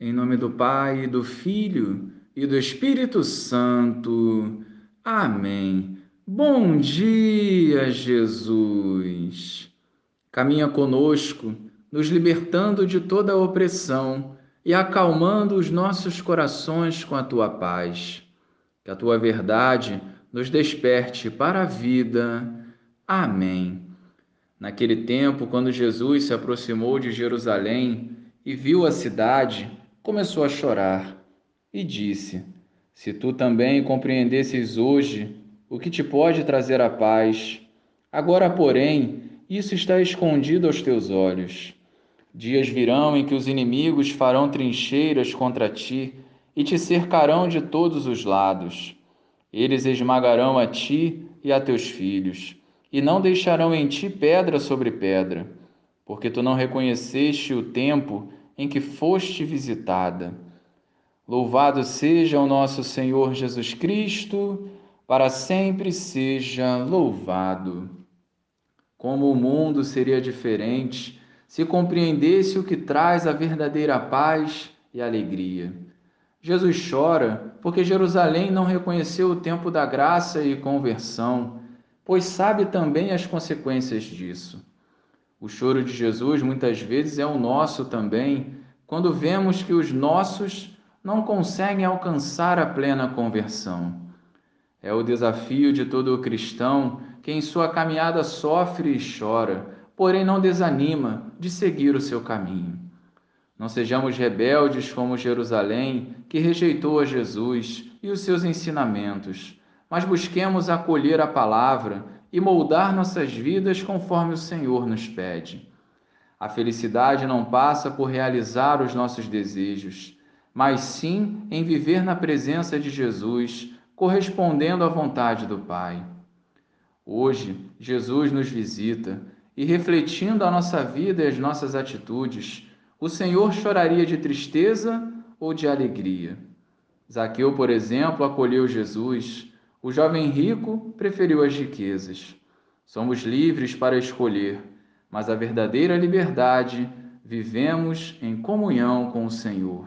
Em nome do Pai, do Filho e do Espírito Santo. Amém. Bom dia, Jesus. Caminha conosco, nos libertando de toda a opressão e acalmando os nossos corações com a tua paz. Que a tua verdade nos desperte para a vida. Amém. Naquele tempo, quando Jesus se aproximou de Jerusalém e viu a cidade, começou a chorar e disse: Se tu também compreendesses hoje o que te pode trazer a paz, agora, porém, isso está escondido aos teus olhos. Dias virão em que os inimigos farão trincheiras contra ti e te cercarão de todos os lados. Eles esmagarão a ti e a teus filhos, e não deixarão em ti pedra sobre pedra, porque tu não reconheceste o tempo em que foste visitada. Louvado seja o nosso Senhor Jesus Cristo, para sempre seja louvado. Como o mundo seria diferente se compreendesse o que traz a verdadeira paz e alegria. Jesus chora porque Jerusalém não reconheceu o tempo da graça e conversão, pois sabe também as consequências disso. O choro de Jesus muitas vezes é o nosso também, quando vemos que os nossos não conseguem alcançar a plena conversão. É o desafio de todo cristão que em sua caminhada sofre e chora, porém não desanima de seguir o seu caminho. Não sejamos rebeldes como Jerusalém, que rejeitou a Jesus e os seus ensinamentos, mas busquemos acolher a palavra e moldar nossas vidas conforme o Senhor nos pede. A felicidade não passa por realizar os nossos desejos, mas sim em viver na presença de Jesus, correspondendo à vontade do Pai. Hoje, Jesus nos visita e, refletindo a nossa vida e as nossas atitudes, o Senhor choraria de tristeza ou de alegria. Zaqueu, por exemplo, acolheu Jesus, o jovem rico preferiu as riquezas. Somos livres para escolher, mas a verdadeira liberdade vivemos em comunhão com o Senhor.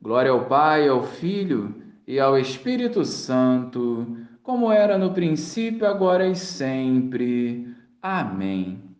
Glória ao Pai, ao Filho e ao Espírito Santo, como era no princípio, agora e sempre. Amém.